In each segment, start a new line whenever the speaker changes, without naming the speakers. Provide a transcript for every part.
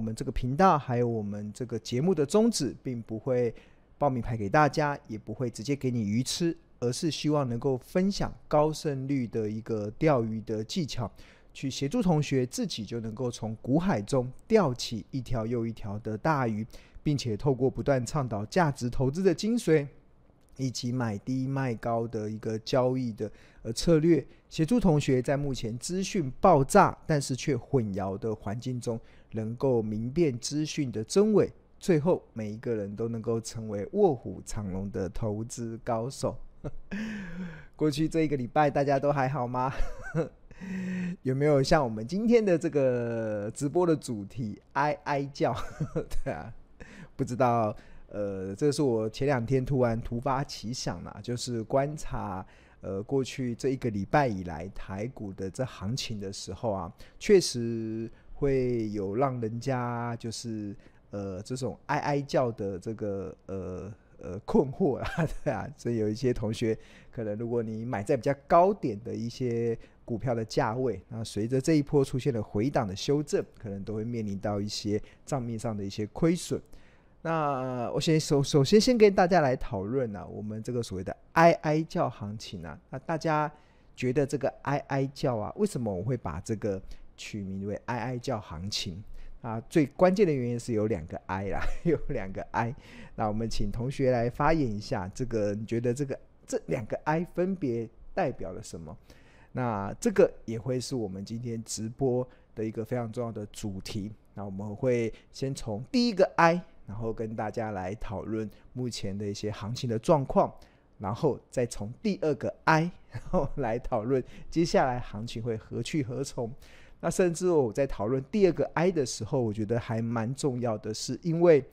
我们这个频道还有我们这个节目的宗旨，并不会报名牌给大家，也不会直接给你鱼吃，而是希望能够分享高胜率的一个钓鱼的技巧，去协助同学自己就能够从股海中钓起一条又一条的大鱼，并且透过不断倡导价值投资的精髓。以及买低卖高的一个交易的呃策略，协助同学在目前资讯爆炸但是却混淆的环境中，能够明辨资讯的真伪，最后每一个人都能够成为卧虎藏龙的投资高手。过去这一个礼拜大家都还好吗？有没有像我们今天的这个直播的主题哀哀叫？对啊，不知道。呃，这是我前两天突然突发奇想啦，就是观察呃过去这一个礼拜以来台股的这行情的时候啊，确实会有让人家就是呃这种哀哀叫的这个呃呃困惑啊，对啊，所以有一些同学可能如果你买在比较高点的一些股票的价位，那随着这一波出现了回档的修正，可能都会面临到一些账面上的一些亏损。那我先首首先先跟大家来讨论呢，我们这个所谓的哀哀叫行情啊，那大家觉得这个哀哀叫啊，为什么我会把这个取名为哀哀叫行情啊？最关键的原因是有两个哀啦，有两个哀。那我们请同学来发言一下，这个你觉得这个这两个哀分别代表了什么？那这个也会是我们今天直播的一个非常重要的主题。那我们会先从第一个哀。然后跟大家来讨论目前的一些行情的状况，然后再从第二个 I，，然 后来讨论接下来行情会何去何从。那甚至我在讨论第二个 I 的时候，我觉得还蛮重要的是，因为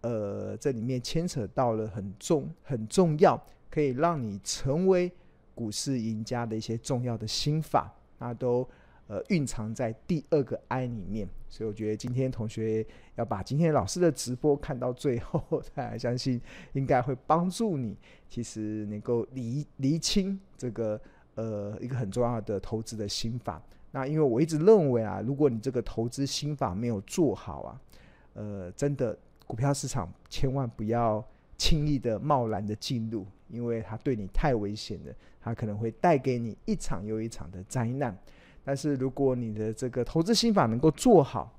呃这里面牵扯到了很重很重要，可以让你成为股市赢家的一些重要的心法，那都。呃，蕴藏在第二个 “i” 里面，所以我觉得今天同学要把今天老师的直播看到最后，大家相信应该会帮助你，其实能够厘厘清这个呃一个很重要的投资的心法。那因为我一直认为啊，如果你这个投资心法没有做好啊，呃，真的股票市场千万不要轻易的贸然的进入，因为它对你太危险了，它可能会带给你一场又一场的灾难。但是如果你的这个投资心法能够做好，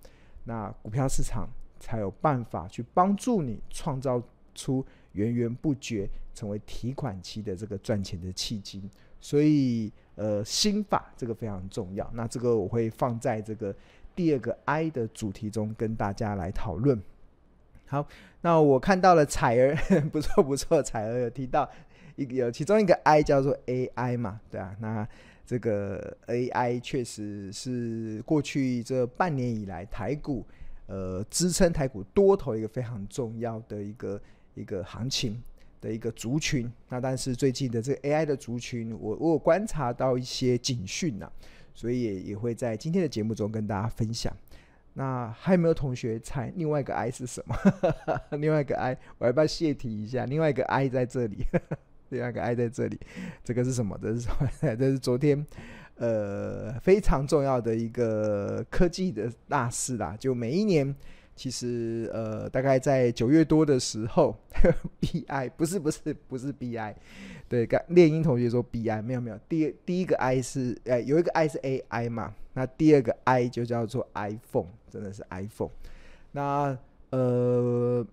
那股票市场才有办法去帮助你创造出源源不绝成为提款期的这个赚钱的契机。所以，呃，心法这个非常重要。那这个我会放在这个第二个 I 的主题中跟大家来讨论。好，那我看到了彩儿，不错不错，彩儿有提到一个有其中一个 I 叫做 AI 嘛，对啊，那。这个 AI 确实是过去这半年以来台股呃支撑台股多头一个非常重要的一个一个行情的一个族群。那但是最近的这个 AI 的族群，我我有观察到一些警讯呐，所以也会在今天的节目中跟大家分享。那还有没有同学猜另外一个 I 是什么？另外一个 I 我要不要泄题一下？另外一个 I 在这里。第二个 I 在这里，这个是什么？这是什么？这是昨天，呃，非常重要的一个科技的大事啦。就每一年，其实呃，大概在九月多的时候，BI 不是不是不是 BI，对，刚练英同学说 BI 没有没有，第第一个 I 是呃有一个 I 是 AI 嘛，那第二个 I 就叫做 iPhone，真的是 iPhone，那呃。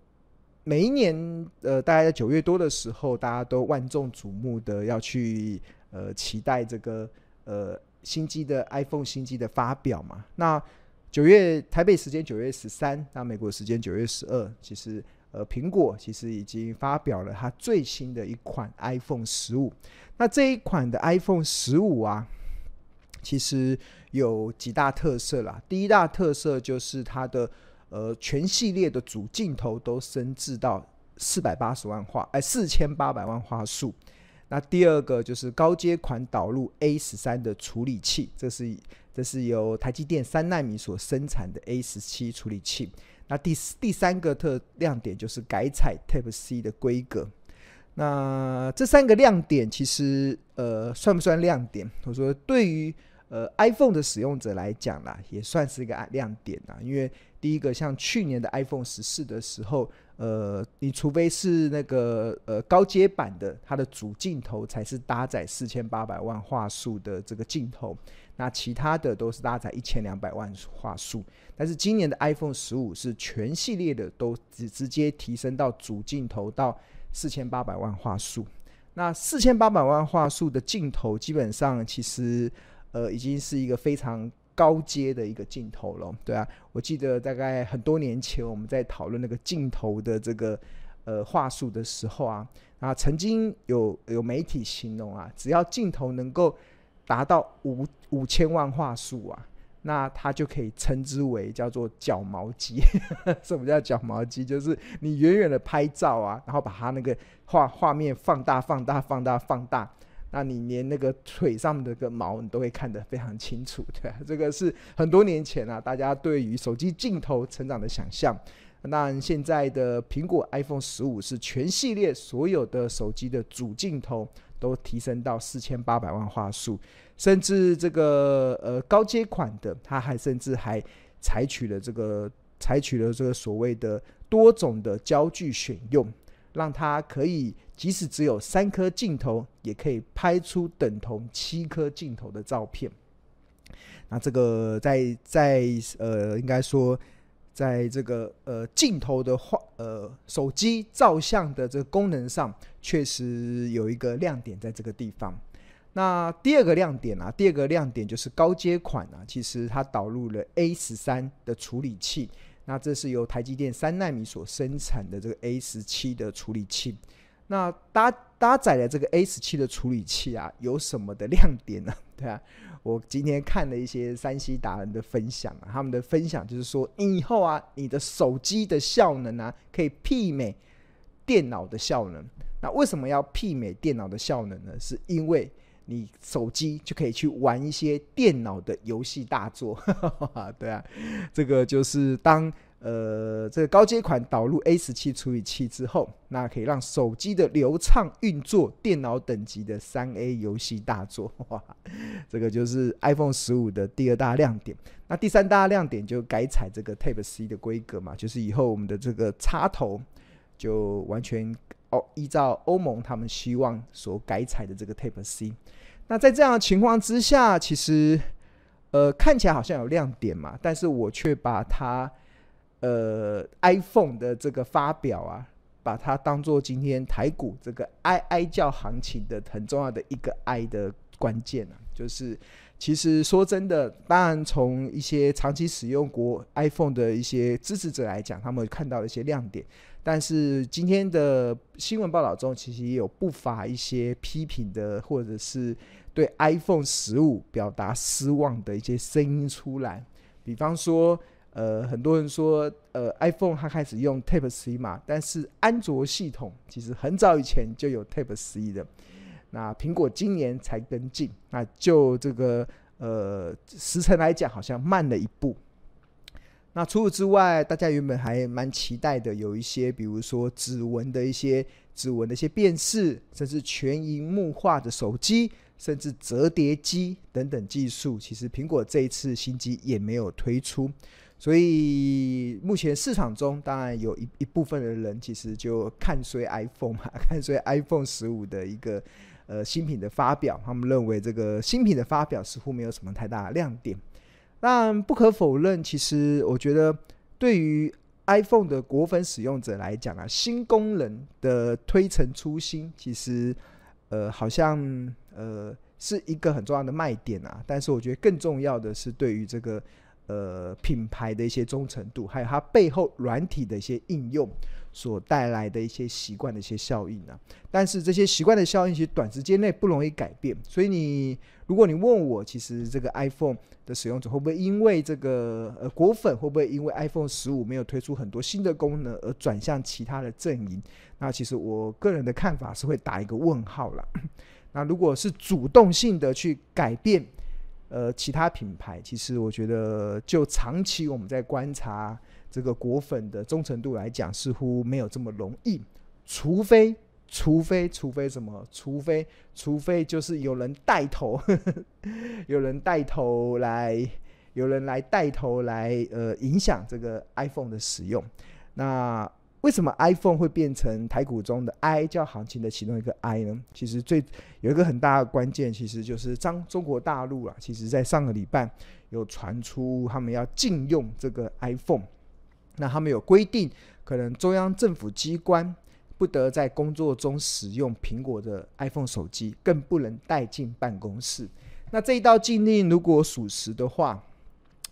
每一年，呃，大概在九月多的时候，大家都万众瞩目的要去呃期待这个呃新机的 iPhone 新机的发表嘛。那九月台北时间九月十三，那美国时间九月十二，其实呃苹果其实已经发表了它最新的一款 iPhone 十五。那这一款的 iPhone 十五啊，其实有几大特色啦。第一大特色就是它的。呃，全系列的主镜头都升至到四百八十万画，哎，四千八百万画素。那第二个就是高阶款导入 A 十三的处理器，这是这是由台积电三纳米所生产的 A 十七处理器。那第第三个特亮点就是改采 Type C 的规格。那这三个亮点其实呃算不算亮点？我说对于。呃，iPhone 的使用者来讲啦，也算是一个亮点啦。因为第一个，像去年的 iPhone 十四的时候，呃，你除非是那个呃高阶版的，它的主镜头才是搭载四千八百万画素的这个镜头，那其他的都是搭载一千两百万画素。但是今年的 iPhone 十五是全系列的都直直接提升到主镜头到四千八百万画素。那四千八百万画素的镜头，基本上其实。呃，已经是一个非常高阶的一个镜头了，对啊，我记得大概很多年前我们在讨论那个镜头的这个呃画素的时候啊，啊，曾经有有媒体形容啊，只要镜头能够达到五五千万画素啊，那它就可以称之为叫做角毛机。什么叫角毛机？就是你远远的拍照啊，然后把它那个画画面放大、放大、放大、放大。那你连那个腿上的个毛你都会看得非常清楚，对啊，这个是很多年前啊，大家对于手机镜头成长的想象。那现在的苹果 iPhone 十五是全系列所有的手机的主镜头都提升到四千八百万画素，甚至这个呃高阶款的，它还甚至还采取了这个采取了这个所谓的多种的焦距选用。让它可以，即使只有三颗镜头，也可以拍出等同七颗镜头的照片。那这个在在呃，应该说，在这个呃镜头的画呃手机照相的这个功能上，确实有一个亮点在这个地方。那第二个亮点啊，第二个亮点就是高阶款啊，其实它导入了 A 十三的处理器。那这是由台积电三纳米所生产的这个 A 十七的处理器。那搭搭载的这个 A 十七的处理器啊，有什么的亮点呢？对啊，我今天看了一些山西达人的分享啊，他们的分享就是说，以后啊，你的手机的效能啊，可以媲美电脑的效能。那为什么要媲美电脑的效能呢？是因为你手机就可以去玩一些电脑的游戏大作，对啊，这个就是当呃这个高阶款导入 A 十七处理器之后，那可以让手机的流畅运作电脑等级的三 A 游戏大作，哇，这个就是 iPhone 十五的第二大亮点。那第三大亮点就改采这个 Type C 的规格嘛，就是以后我们的这个插头就完全。哦，依照欧盟他们希望所改采的这个 Type C，那在这样的情况之下，其实呃看起来好像有亮点嘛，但是我却把它呃 iPhone 的这个发表啊，把它当做今天台股这个哀哀叫行情的很重要的一个哀的关键啊，就是其实说真的，当然从一些长期使用过 iPhone 的一些支持者来讲，他们看到了一些亮点。但是今天的新闻报道中，其实也有不乏一些批评的，或者是对 iPhone 十五表达失望的一些声音出来。比方说，呃，很多人说，呃，iPhone 它开始用 Type C 嘛，但是安卓系统其实很早以前就有 Type C 的。那苹果今年才跟进，那就这个呃时程来讲，好像慢了一步。那除此之外，大家原本还蛮期待的，有一些比如说指纹的一些指纹的一些辨识，甚至全荧幕化的手机，甚至折叠机等等技术，其实苹果这一次新机也没有推出。所以目前市场中，当然有一一部分的人其实就看衰 iPhone 嘛，看衰 iPhone 十五的一个呃新品的发表，他们认为这个新品的发表似乎没有什么太大的亮点。但不可否认，其实我觉得对于 iPhone 的果粉使用者来讲啊，新功能的推陈出新，其实呃好像呃是一个很重要的卖点啊。但是我觉得更重要的是对于这个呃品牌的一些忠诚度，还有它背后软体的一些应用。所带来的一些习惯的一些效应、啊？但是这些习惯的效应其实短时间内不容易改变。所以你如果你问我，其实这个 iPhone 的使用者会不会因为这个呃果粉会不会因为 iPhone 十五没有推出很多新的功能而转向其他的阵营？那其实我个人的看法是会打一个问号了。那如果是主动性的去改变呃其他品牌，其实我觉得就长期我们在观察。这个果粉的忠诚度来讲，似乎没有这么容易，除非除非除非什么？除非除非就是有人带头，有人带头来，有人来带头来呃影响这个 iPhone 的使用。那为什么 iPhone 会变成台股中的 I 叫行情的其中一个 I 呢？其实最有一个很大的关键，其实就是中中国大陆啊，其实在上个礼拜有传出他们要禁用这个 iPhone，那他们有规定，可能中央政府机关不得在工作中使用苹果的 iPhone 手机，更不能带进办公室。那这一道禁令如果属实的话，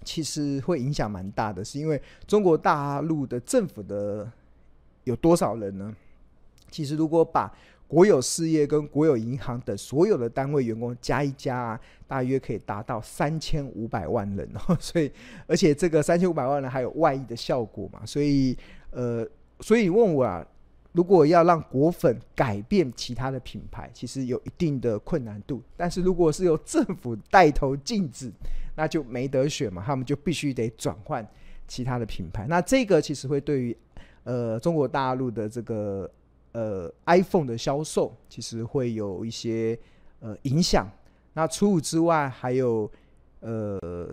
其实会影响蛮大的，是因为中国大陆的政府的。有多少人呢？其实，如果把国有事业跟国有银行等所有的单位员工加一加啊，大约可以达到三千五百万人哦。所以，而且这个三千五百万人还有外溢的效果嘛。所以，呃，所以问我啊，如果要让果粉改变其他的品牌，其实有一定的困难度。但是如果是由政府带头禁止，那就没得选嘛，他们就必须得转换其他的品牌。那这个其实会对于。呃，中国大陆的这个呃 iPhone 的销售其实会有一些呃影响。那除此之外，还有呃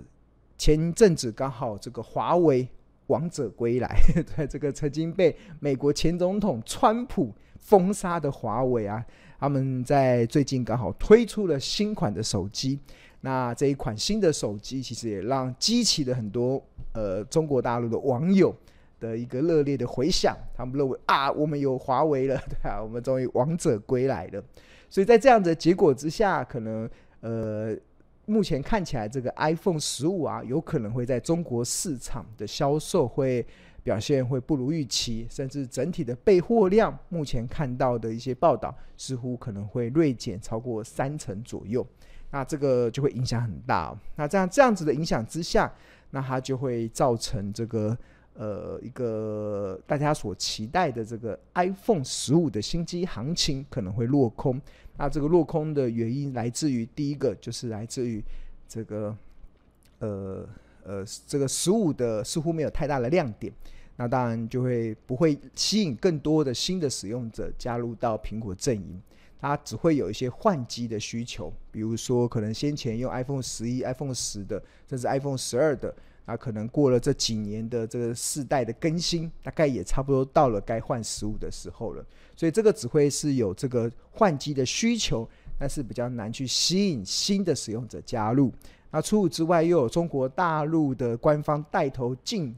前阵子刚好这个华为王者归来，在这个曾经被美国前总统川普封杀的华为啊，他们在最近刚好推出了新款的手机。那这一款新的手机其实也让激起了很多呃中国大陆的网友。的一个热烈的回响，他们认为啊，我们有华为了，对啊，我们终于王者归来了。所以在这样的结果之下，可能呃，目前看起来这个 iPhone 十五啊，有可能会在中国市场的销售会表现会不如预期，甚至整体的备货量，目前看到的一些报道，似乎可能会锐减超过三成左右。那这个就会影响很大。那这样这样子的影响之下，那它就会造成这个。呃，一个大家所期待的这个 iPhone 十五的新机行情可能会落空。那这个落空的原因来自于第一个就是来自于这个呃呃这个十五的似乎没有太大的亮点，那当然就会不会吸引更多的新的使用者加入到苹果阵营。它只会有一些换机的需求，比如说可能先前用 iPhone 十一、iPhone 十的，甚至 iPhone 十二的。啊可能过了这几年的这个世代的更新，大概也差不多到了该换十五的时候了。所以这个只会是有这个换机的需求，但是比较难去吸引新的使用者加入。那除此之外，又有中国大陆的官方带头禁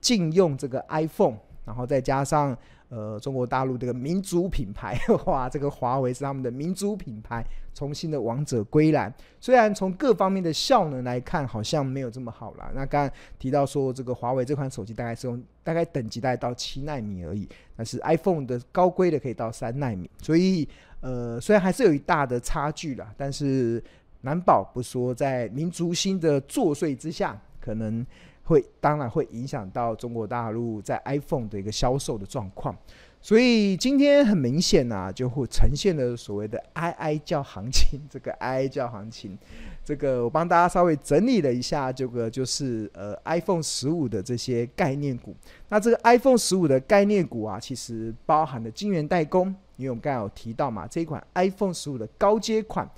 禁用这个 iPhone，然后再加上。呃，中国大陆这个民族品牌，哇，这个华为是他们的民族品牌，重新的王者归来。虽然从各方面的效能来看，好像没有这么好啦。那刚刚提到说，这个华为这款手机大概是用大概等级大概到七纳米而已，但是 iPhone 的高规的可以到三纳米，所以呃，虽然还是有一大的差距啦，但是难保不说在民族心的作祟之下，可能。会当然会影响到中国大陆在 iPhone 的一个销售的状况，所以今天很明显啊，就会呈现了所谓的哀哀叫行情。这个哀哀叫行情，这个我帮大家稍微整理了一下，这个就是呃 iPhone 十五的这些概念股。那这个 iPhone 十五的概念股啊，其实包含了晶圆代工，因为我们刚才有提到嘛，这一款 iPhone 十五的高阶款。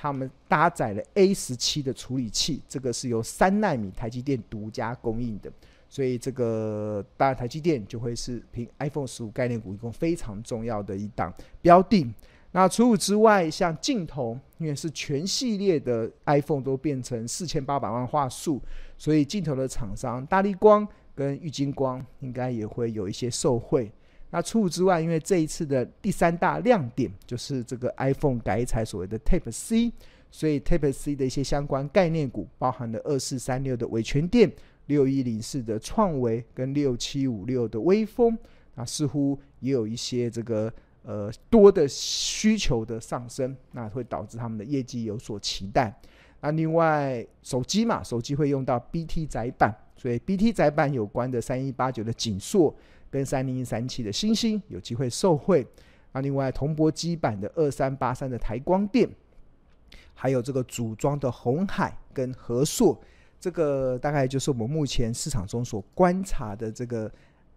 他们搭载了 A 十七的处理器，这个是由三纳米台积电独家供应的，所以这个当然台积电就会是凭 iPhone 十五概念股一共非常重要的一档标的。那除此之外，像镜头，因为是全系列的 iPhone 都变成四千八百万画素，所以镜头的厂商大力光跟玉晶光应该也会有一些受惠。那除此之外，因为这一次的第三大亮点就是这个 iPhone 改采所谓的 Type C，所以 Type C 的一些相关概念股，包含了二四三六的伟诠电、六一零四的创维跟六七五六的威风，那似乎也有一些这个呃多的需求的上升，那会导致他们的业绩有所期待。那另外手机嘛，手机会用到 BT 载板，所以 BT 载板有关的三一八九的景硕。跟三零一三七的星星有机会受惠，那另外铜箔基板的二三八三的台光电，还有这个组装的鸿海跟和硕，这个大概就是我们目前市场中所观察的这个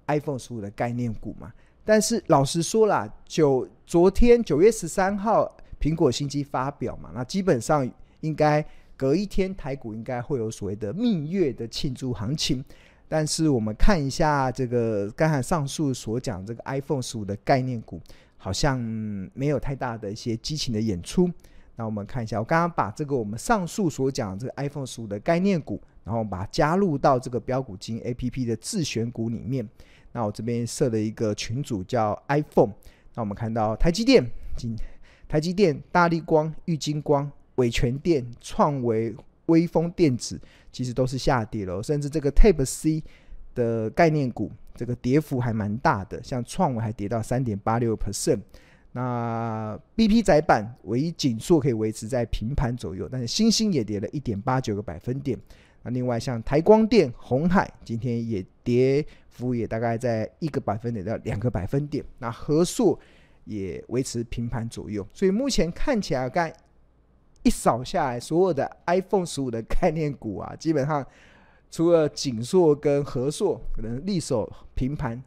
iPhone 十五的概念股嘛。但是老实说啦，九昨天九月十三号苹果新机发表嘛，那基本上应该隔一天台股应该会有所谓的蜜月的庆祝行情。但是我们看一下这个刚才上述所讲这个 iPhone 十五的概念股，好像没有太大的一些激情的演出。那我们看一下，我刚刚把这个我们上述所讲这个 iPhone 十五的概念股，然后把它加入到这个标股金 APP 的自选股里面。那我这边设了一个群组叫 iPhone。那我们看到台积电、今台积电、大力光、玉晶光、伟诠电、创维。威风电子其实都是下跌了，甚至这个 Type C 的概念股，这个跌幅还蛮大的，像创维还跌到三点八六 percent。那 BP 窄板唯一紧缩可以维持在平盘左右，但是星星也跌了一点八九个百分点。那另外像台光电、红海今天也跌幅也大概在一个百分点到两个百分点。那和硕也维持平盘左右，所以目前看起来该。一扫下来，所有的 iPhone 十五的概念股啊，基本上除了景硕跟和硕可能力守平盘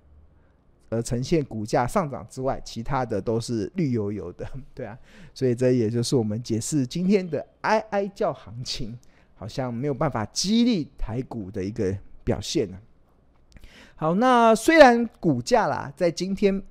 而呈现股价上涨之外，其他的都是绿油油的，对啊，所以这也就是我们解释今天的哀哀叫行情，好像没有办法激励台股的一个表现呢。好，那虽然股价啦，在今天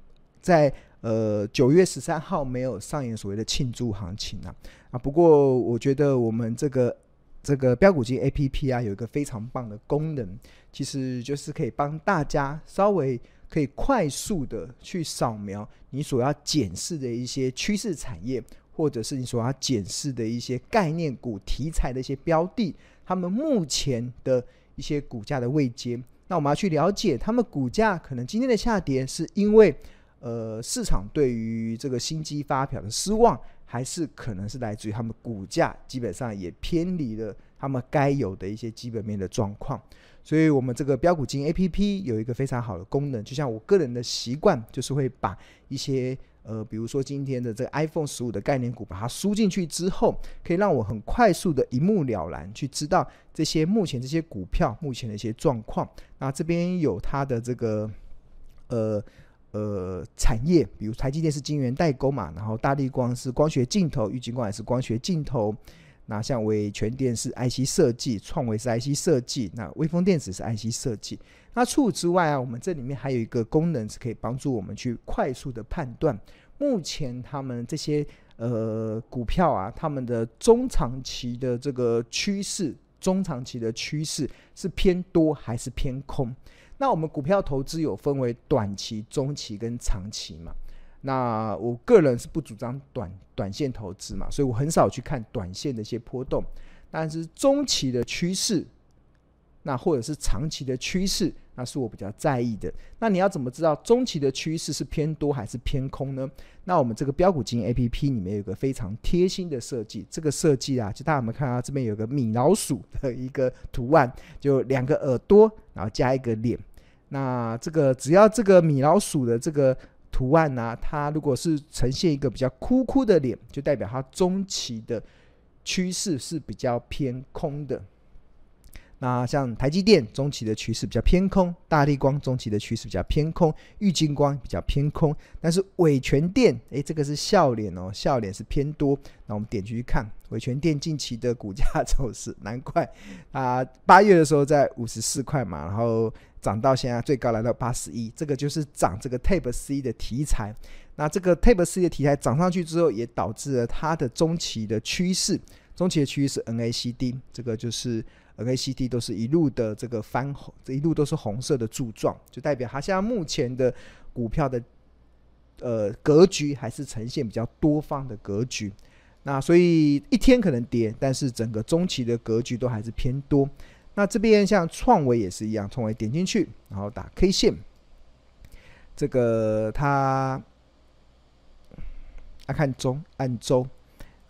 在。呃，九月十三号没有上演所谓的庆祝行情啊啊！不过我觉得我们这个这个标股金 APP 啊，有一个非常棒的功能，其实就是可以帮大家稍微可以快速的去扫描你所要检视的一些趋势产业，或者是你所要检视的一些概念股题材的一些标的，他们目前的一些股价的位阶。那我们要去了解，他们股价可能今天的下跌是因为。呃，市场对于这个新机发表的失望，还是可能是来自于他们股价基本上也偏离了他们该有的一些基本面的状况。所以，我们这个标股金 APP 有一个非常好的功能，就像我个人的习惯，就是会把一些呃，比如说今天的这个 iPhone 十五的概念股，把它输进去之后，可以让我很快速的一目了然去知道这些目前这些股票目前的一些状况。那这边有它的这个呃。呃，产业比如台积电是晶圆代工嘛，然后大力光是光学镜头，玉晶光也是光学镜头。那像伟诠电是 IC 设计，创维是 IC 设计，那威风电子是 IC 设计。那除此之外啊，我们这里面还有一个功能是可以帮助我们去快速的判断，目前他们这些呃股票啊，他们的中长期的这个趋势，中长期的趋势是偏多还是偏空？那我们股票投资有分为短期、中期跟长期嘛？那我个人是不主张短短线投资嘛，所以我很少去看短线的一些波动。但是中期的趋势，那或者是长期的趋势，那是我比较在意的。那你要怎么知道中期的趋势是偏多还是偏空呢？那我们这个标股金 APP 里面有个非常贴心的设计，这个设计啊，就大家有没有看到这边有个米老鼠的一个图案，就两个耳朵，然后加一个脸。那这个只要这个米老鼠的这个图案呢、它如果是呈现一个比较哭哭的脸，就代表它中期的趋势是比较偏空的。那像台积电中期的趋势比较偏空，大立光中期的趋势比较偏空，玉晶光比较偏空，但是伟诠电，诶，这个是笑脸哦，笑脸是偏多。那我们点进去看伟诠电近期的股价走势，难怪啊，八月的时候在五十四块嘛，然后涨到现在最高来到八十一，这个就是涨这个 Tape C 的题材。那这个 Tape C 的题材涨上去之后，也导致了它的中期的趋势，中期的趋势是 NACD，这个就是。NACD 都是一路的这个翻红，这一路都是红色的柱状，就代表它现在目前的股票的呃格局还是呈现比较多方的格局。那所以一天可能跌，但是整个中期的格局都还是偏多。那这边像创维也是一样，创维点进去，然后打 K 线，这个它啊看中按周。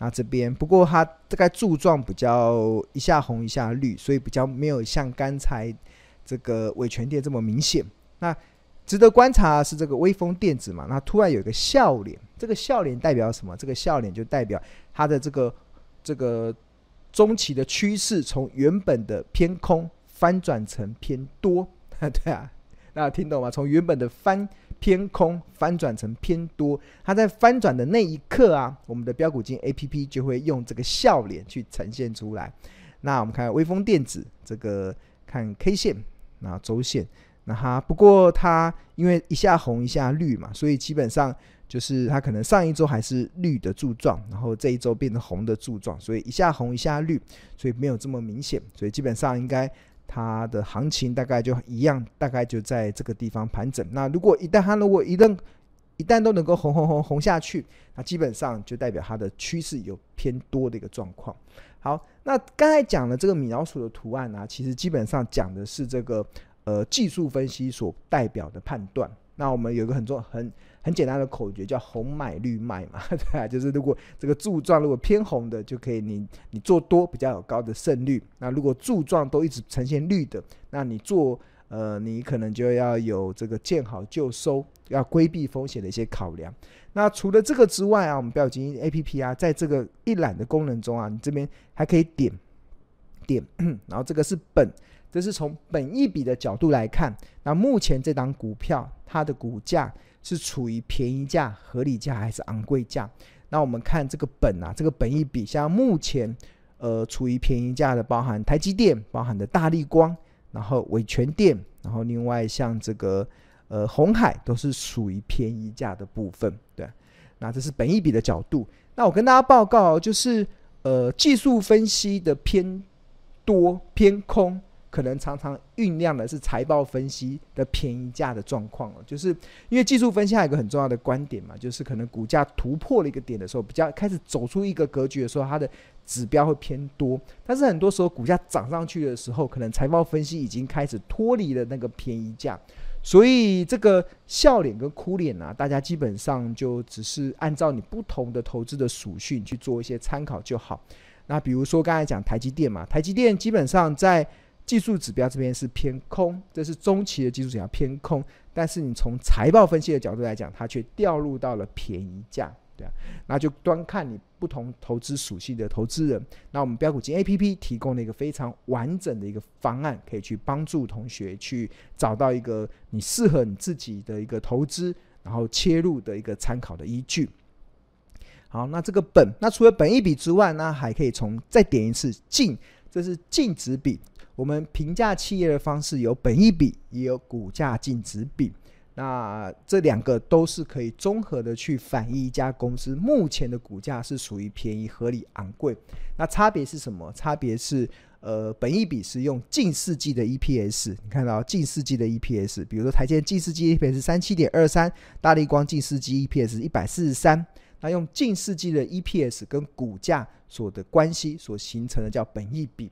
那这边不过它大概柱状比较一下红一下绿，所以比较没有像刚才这个伟权电这么明显。那值得观察是这个微风电子嘛，那突然有一个笑脸，这个笑脸代表什么？这个笑脸就代表它的这个这个中期的趋势从原本的偏空翻转成偏多，对啊，那听懂吗？从原本的翻偏空翻转成偏多，它在翻转的那一刻啊，我们的标股金 A P P 就会用这个笑脸去呈现出来。那我们看威风电子这个看 K 线，那周线，那它不过它因为一下红一下绿嘛，所以基本上。就是它可能上一周还是绿的柱状，然后这一周变成红的柱状，所以一下红一下绿，所以没有这么明显，所以基本上应该它的行情大概就一样，大概就在这个地方盘整。那如果一旦它如果一旦一旦都能够红红红红下去，那基本上就代表它的趋势有偏多的一个状况。好，那刚才讲的这个米老鼠的图案呢、其实基本上讲的是这个呃技术分析所代表的判断。那我们有一个很重很很简单的口诀，叫红买绿卖嘛，对啊，就是如果这个柱状如果偏红的，就可以你你做多比较有高的胜率。那如果柱状都一直呈现绿的，那你做呃你可能就要有这个见好就收，要规避风险的一些考量。那除了这个之外啊，我们标金 A P P 啊，在这个一览的功能中啊，你这边还可以点点，然后这个是本。这是从本一比的角度来看，那目前这档股票它的股价是处于便宜价、合理价还是昂贵价？那我们看这个本啊，这个本一比，像目前呃处于便宜价的，包含台积电、包含的大力光，然后伟诠电，然后另外像这个呃红海都是属于便宜价的部分。对，那这是本一比的角度。那我跟大家报告，就是呃技术分析的偏多偏空。可能常常酝酿的是财报分析的便宜价的状况哦，就是因为技术分析还有一个很重要的观点嘛，就是可能股价突破了一个点的时候，比较开始走出一个格局的时候，它的指标会偏多。但是很多时候股价涨上去的时候，可能财报分析已经开始脱离了那个便宜价，所以这个笑脸跟哭脸啊，大家基本上就只是按照你不同的投资的属性去做一些参考就好。那比如说刚才讲台积电嘛，台积电基本上在技术指标这边是偏空，这是中期的技术指标偏空，但是你从财报分析的角度来讲，它却掉入到了便宜价，对啊，那就端看你不同投资属性的投资人。那我们标股金 APP 提供了一个非常完整的一个方案，可以去帮助同学去找到一个你适合你自己的一个投资，然后切入的一个参考的依据。好，那这个本，那除了本一比之外呢，还可以从再点一次净，这是净值比。我们评价企业的方式有本益比，也有股价净值比。那这两个都是可以综合的去反映一家公司目前的股价是属于便宜、合理、昂贵。那差别是什么？差别是，呃，本益比是用近四季的 EPS，你看到近四季的 EPS，比如说台积电近四季 EPS 三七点二三，大立光近四季 EPS 一百四十三。那用近四季的 EPS 跟股价所的关系所形成的叫本益比。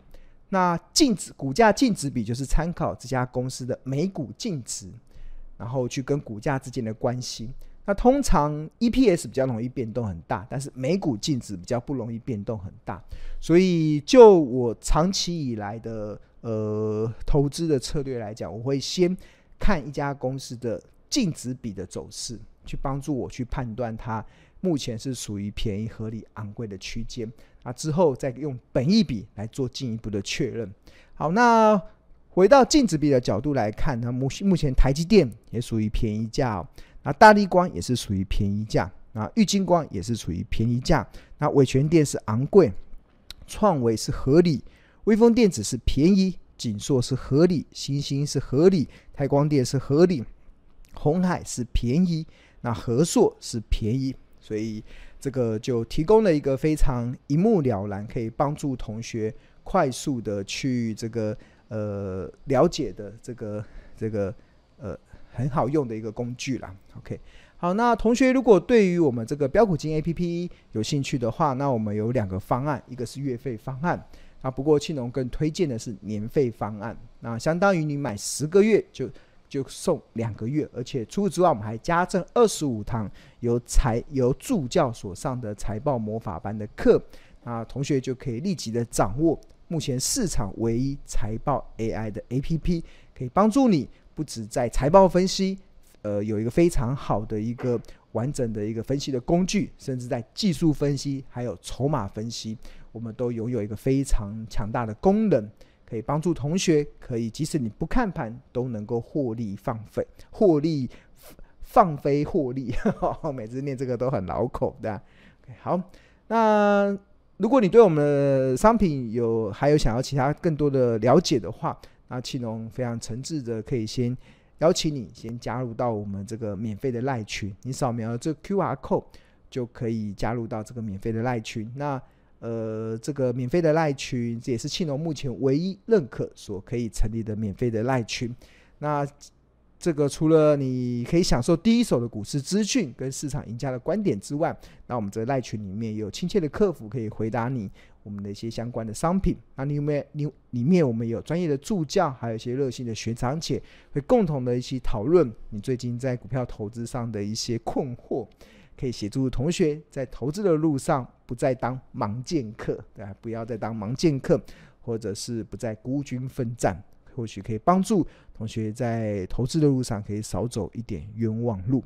那净值股价净值比就是参考这家公司的每股净值，然后去跟股价之间的关系。那通常 EPS 比较容易变动很大，但是每股净值比较不容易变动很大。所以就我长期以来的呃投资的策略来讲，我会先看一家公司的净值比的走势，去帮助我去判断它。目前是属于便宜、合理、昂贵的区间啊，之后再用本益比来做进一步的确认。好，那回到净值比的角度来看，那目目前台积电也属于便宜价哦，那大力光也是属于便宜价，那玉晶光也是属于便宜价，那伟权电是昂贵，创维是合理，微风电子是便宜，景硕是合理，欣兴是合理，台光电是合理，红海是便宜，那和硕是便宜。所以这个就提供了一个非常一目了然，可以帮助同学快速的去这个呃了解的这个这个呃很好用的一个工具啦。OK，好，那同学如果对于我们这个标股金 APP 有兴趣的话，那我们有两个方案，一个是月费方案，啊，不过庆隆更推荐的是年费方案，那相当于你买十个月就。就送两个月，而且除此之外，我们还加赠二十五堂由财由助教所上的财报魔法班的课，那同学就可以立即的掌握目前市场唯一财报 AI 的 APP，可以帮助你不止在财报分析，呃，有一个非常好的一个完整的一个分析的工具，甚至在技术分析还有筹码分析，我们都拥有一个非常强大的功能。可以帮助同学，可以即使你不看盘，都能够获利放飞、获利放飞获利，每次念这个都很牢口的。好，那如果你对我们的商品有还有想要其他更多的了解的话，那庆农非常诚挚的可以先邀请你先加入到我们这个免费的赖群，你扫描这 QR code 就可以加入到这个免费的赖群。那呃，这个免费的赖群，这也是庆农目前唯一认可所可以成立的免费的赖群。那这个除了你可以享受第一手的股市资讯跟市场赢家的观点之外，那我们这赖群里面也有亲切的客服可以回答你我们的一些相关的商品。那里面你里面我们有专业的助教，还有一些热心的学长姐，会共同的一起讨论你最近在股票投资上的一些困惑。可以协助同学在投资的路上不再当盲剑客，对吧？不要再当盲剑客，或者是不再孤军奋战，或许可以帮助同学在投资的路上可以少走一点冤枉路。